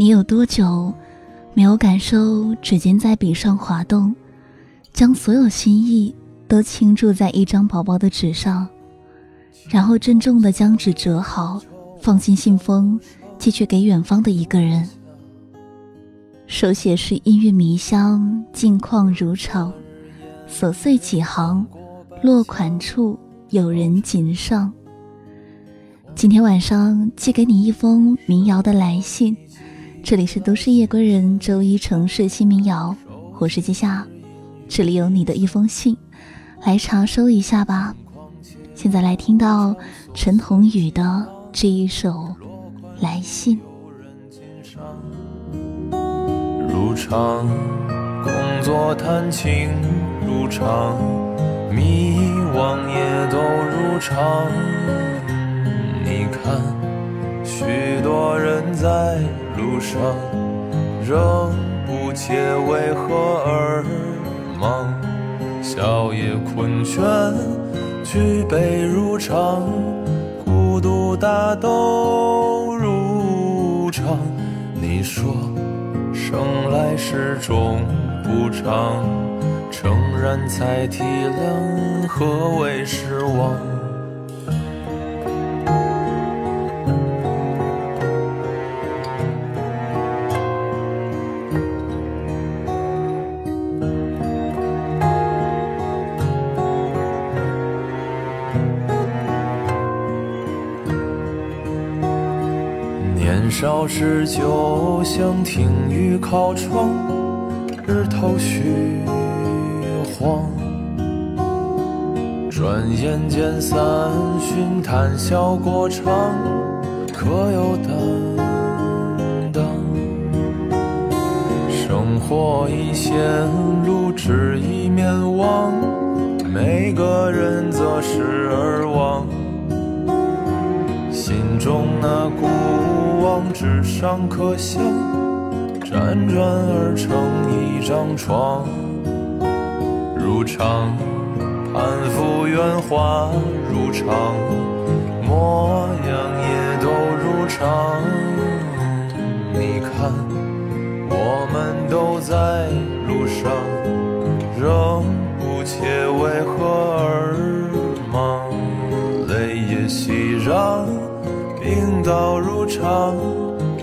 你有多久没有感受指尖在笔上滑动，将所有心意都倾注在一张薄薄的纸上，然后郑重的将纸折好，放进信封，寄去给远方的一个人。手写是音乐迷香，近况如常，琐碎几行，落款处有人谨上。今天晚上寄给你一封民谣的来信，这里是都市夜归人周一城市新民谣，我是季夏，这里有你的一封信，来查收一下吧。现在来听到陈鸿宇的这一首来信。如常，工作谈情如常，迷惘也都如常。你看，许多人在路上，仍不解为何而忙。笑也困倦，举杯如常，孤独大都如常。你说。生来时终不长，诚然才体谅何为失望。年少时就想听雨靠窗，日头虚晃。转眼间三巡谈笑过场，可有担当？生活已陷入只一面望，每个人择时而忘，心中那孤。往纸上刻下，辗转而成一张床。如常，攀附圆滑如常，模样也都如常。你看，我们都在路上，仍不解为何而忙，泪也熙攘。病倒如常，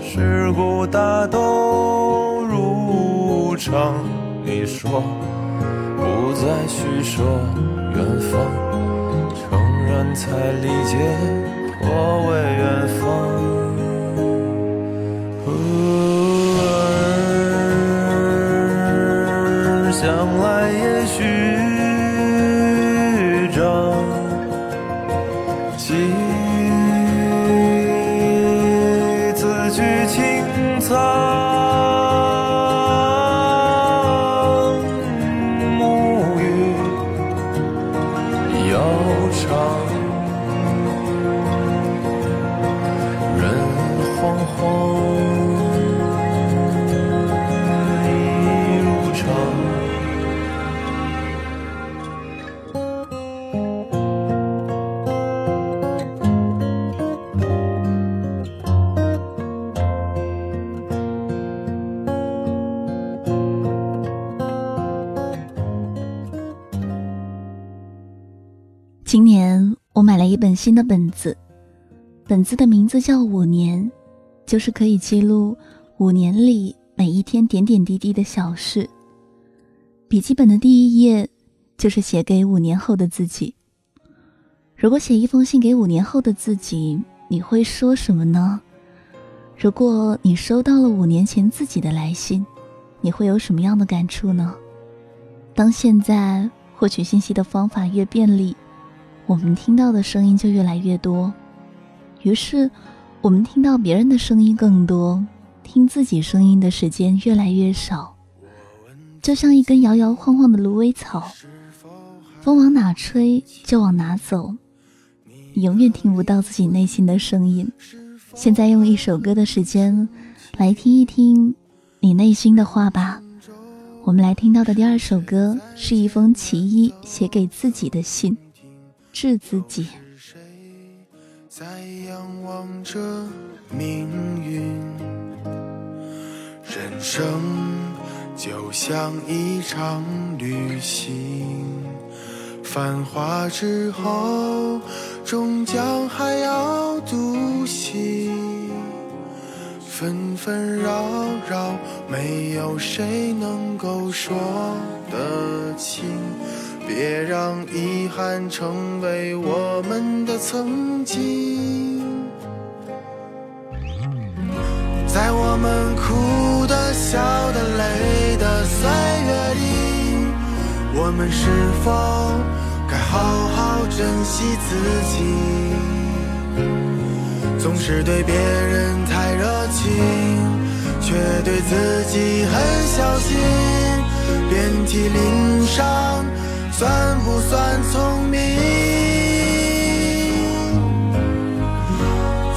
事故大都如常。你说不再叙说远方，诚然才理解何为远方。本新的本子，本子的名字叫《五年》，就是可以记录五年里每一天点点滴滴的小事。笔记本的第一页就是写给五年后的自己。如果写一封信给五年后的自己，你会说什么呢？如果你收到了五年前自己的来信，你会有什么样的感触呢？当现在获取信息的方法越便利。我们听到的声音就越来越多，于是我们听到别人的声音更多，听自己声音的时间越来越少，就像一根摇摇晃晃的芦苇草，风往哪吹就往哪走，你永远听不到自己内心的声音。现在用一首歌的时间来听一听你内心的话吧。我们来听到的第二首歌是一封奇一写给自己的信。治自己。在仰望着命运，人生就像一场旅行，繁华之后，终将还要独行。纷纷扰扰，没有谁能够说得清。别让遗憾成为我们的曾经。在我们哭的、笑的、累的岁月里，我们是否该好好珍惜自己？总是对别人太热情，却对自己很小心，遍体鳞伤，算不算聪明？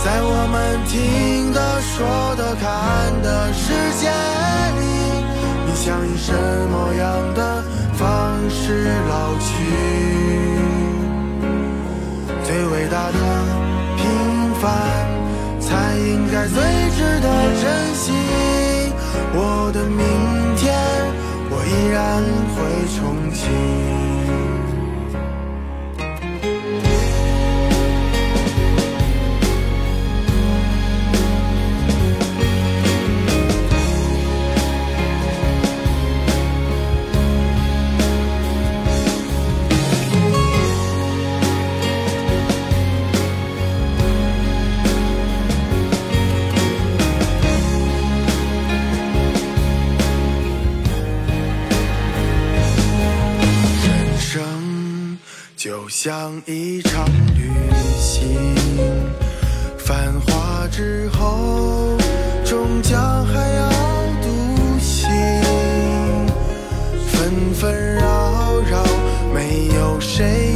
在我们听的、说的、看的世界里，你想以什么样的方式老去？最伟大的平凡，才应该最值得珍惜。我的明天，我依然会憧憬。像一场旅行，繁华之后，终将还要独行。纷纷扰扰，没有谁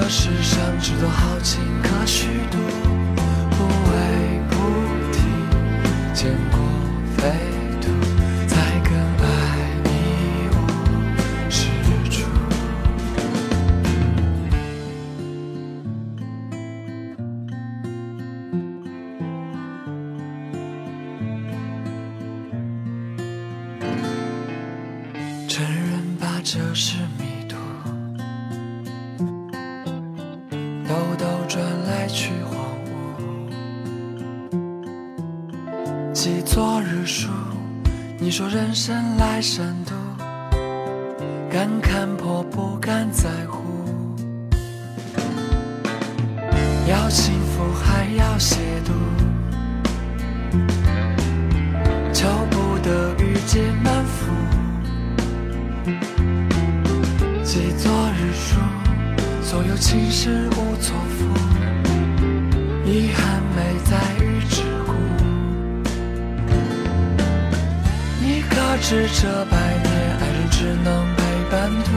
这世上只多好情可虚度，不为不提，见过飞生来善妒，敢看破不敢在乎。要幸福还要亵渎，求不得欲结满腹。记昨日书，所有情事无错付，遗憾没在是这百年爱人只能陪伴途？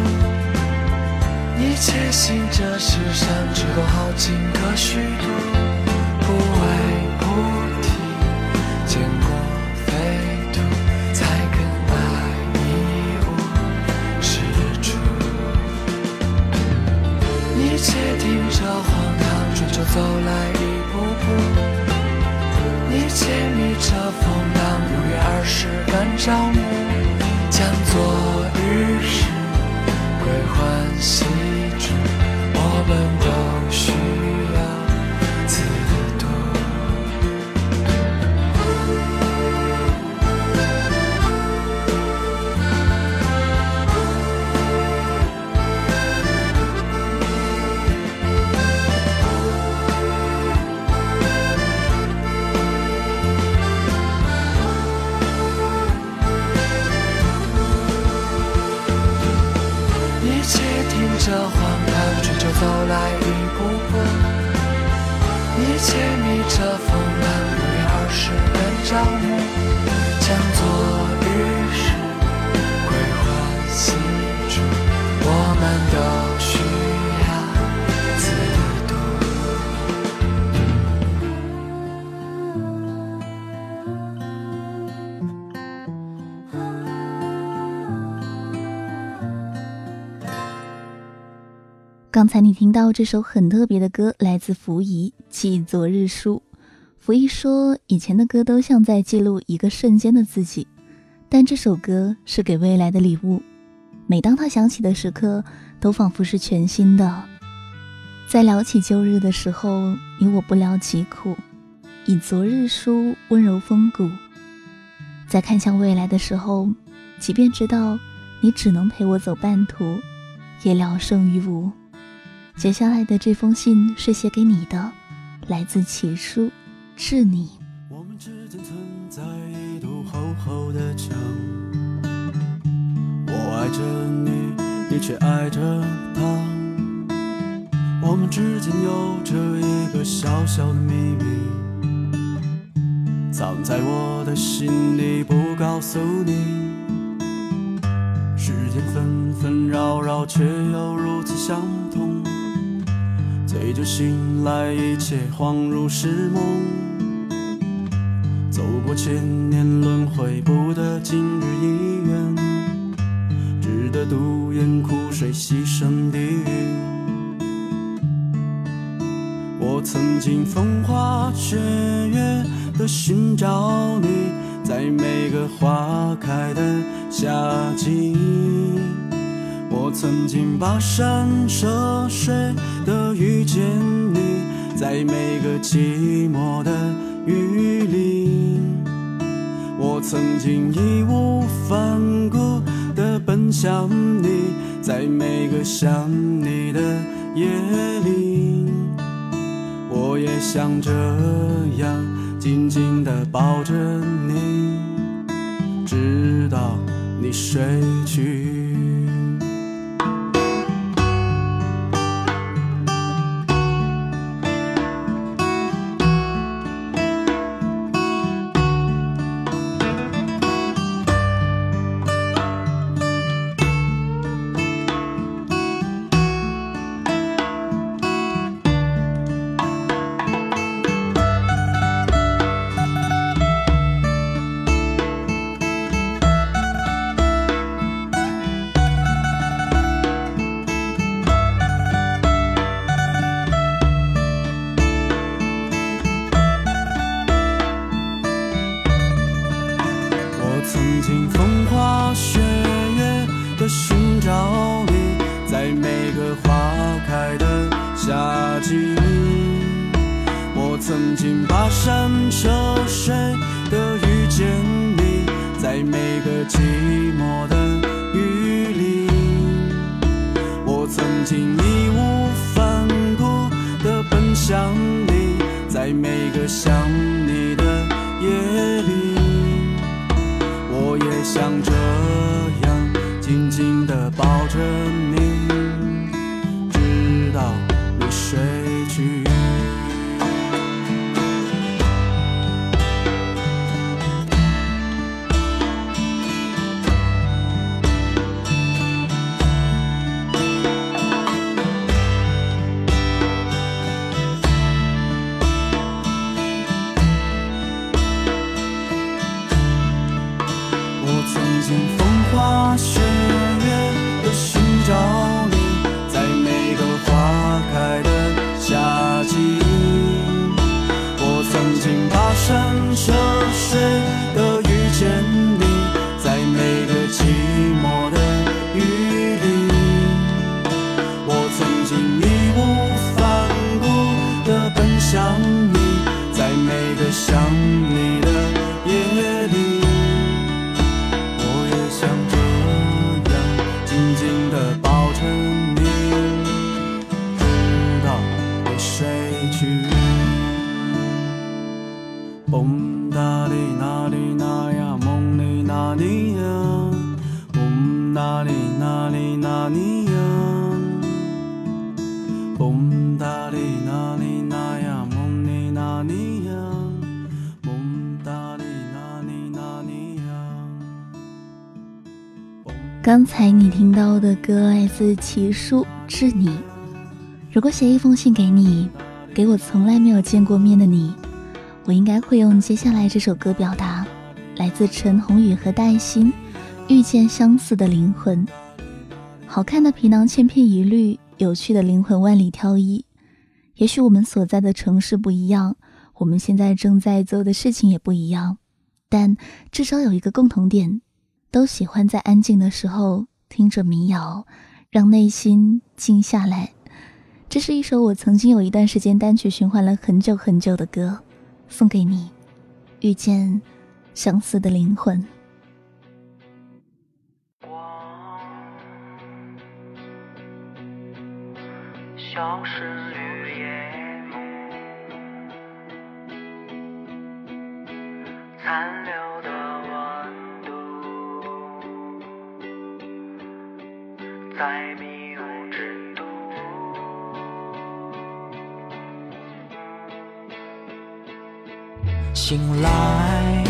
你且信这世上只有好情可虚度，不为菩提，见过飞渡，才更爱一无是处。你且听这荒唐春秋走来刚才你听到这首很特别的歌，来自溥仪《记昨日书》。溥仪说，以前的歌都像在记录一个瞬间的自己，但这首歌是给未来的礼物。每当它响起的时刻，都仿佛是全新的。在聊起旧日的时候，你我不聊疾苦，以昨日书温柔风骨。在看向未来的时候，即便知道你只能陪我走半途，也聊胜于无。接下来的这封信是写给你的，来自奇书，致你。我们之间存在一堵厚厚的墙，我爱着你，你却爱着他。我们之间有着一个小小的秘密，藏在我的心里，不告诉你。时间纷纷扰扰，却又如此相同。醉着醒来，一切恍如是梦。走过千年轮回，不得今日一缘，只得独饮苦水，牺牲地狱。我曾经风花雪月地寻找你，在每个花开的夏季。曾经跋山涉水的遇见你，在每个寂寞的雨里。我曾经义无反顾的奔向你，在每个想你的夜里。我也想这样紧紧的抱着你，直到你睡去。曾经跋山涉水的遇见你，在每个寂寞的雨里。我曾经义无反顾的奔向你，在每个想你的夜里。我也想这样紧紧的抱着你，大雪月的寻找刚才你听到的歌来自齐叔《致你》。如果写一封信给你，给我从来没有见过面的你，我应该会用接下来这首歌表达。来自陈鸿宇和戴欣，《遇见相似的灵魂》。好看的皮囊千篇一律，有趣的灵魂万里挑一。也许我们所在的城市不一样，我们现在正在做的事情也不一样，但至少有一个共同点。都喜欢在安静的时候听着民谣，让内心静下来。这是一首我曾经有一段时间单曲循环了很久很久的歌，送给你。遇见相似的灵魂。消失于夜醒来，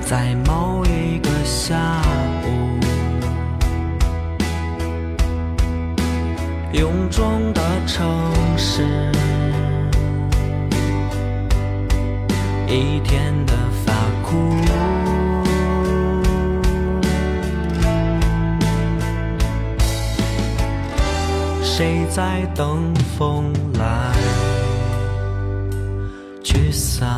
在某一个下午。臃肿的城市，一天的发苦。谁在等风来驱散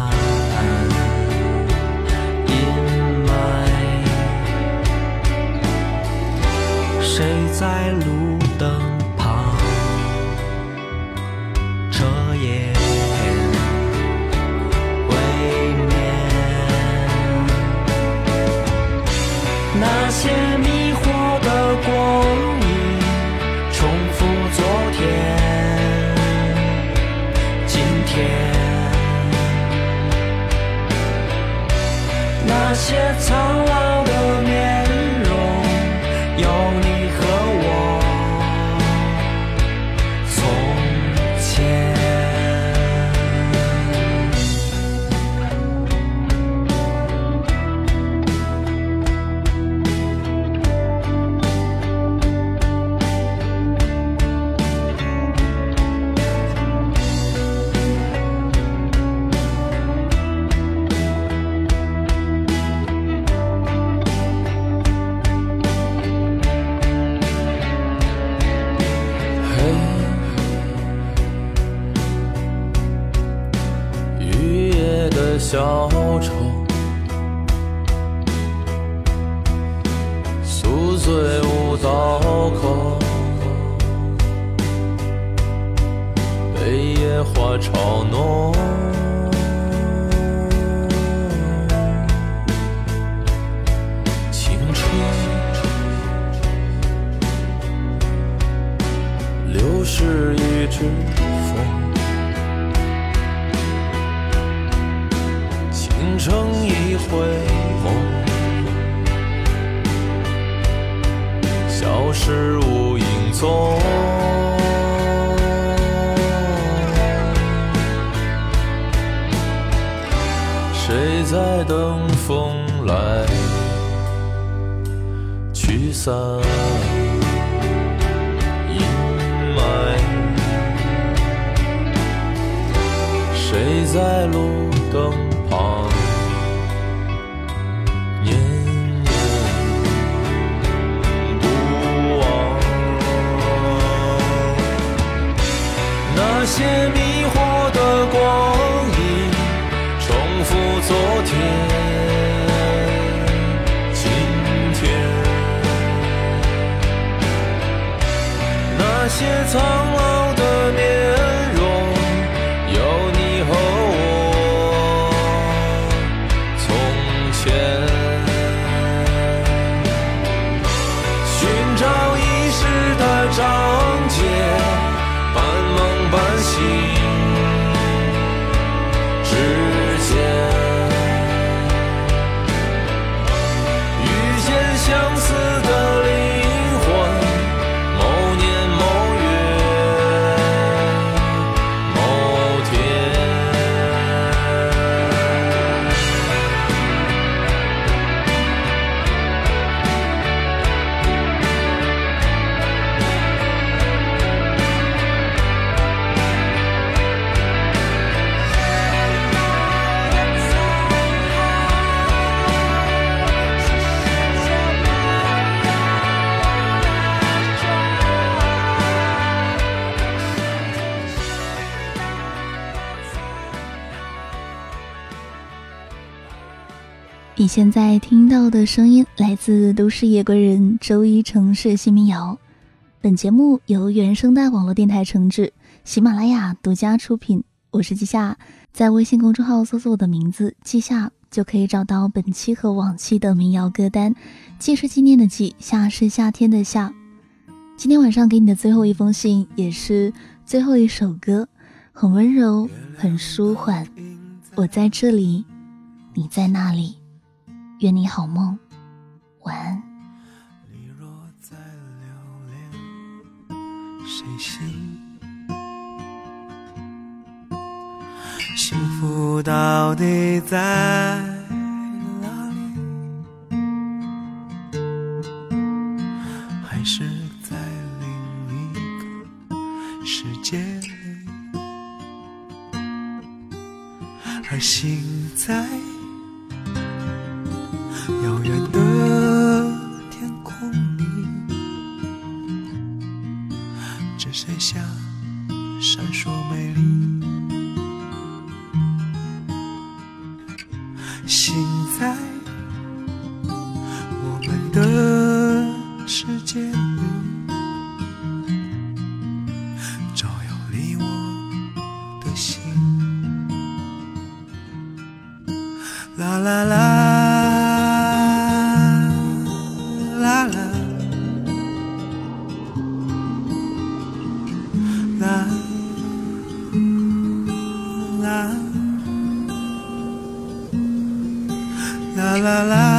一回眸，消失无影踪。谁在等风来驱散阴霾？谁在路些迷惑的光影，重复昨天、今天。那些藏你现在听到的声音来自都市夜归人周一城市新民谣。本节目由原声带网络电台承制，喜马拉雅独家出品。我是季夏，在微信公众号搜索我的名字“季夏”，就可以找到本期和往期的民谣歌单。季是纪念的季，夏是夏天的夏。今天晚上给你的最后一封信，也是最后一首歌，很温柔，很舒缓。我在这里，你在那里。愿你好梦，晚安。你若在留恋，谁心？幸福到底在 la la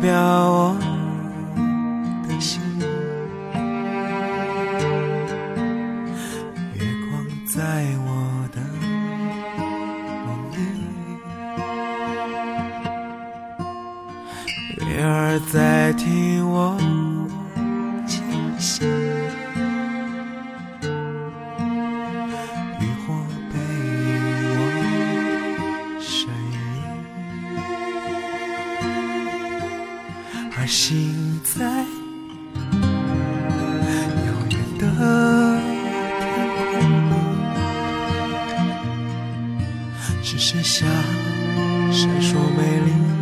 表只剩下闪烁美丽。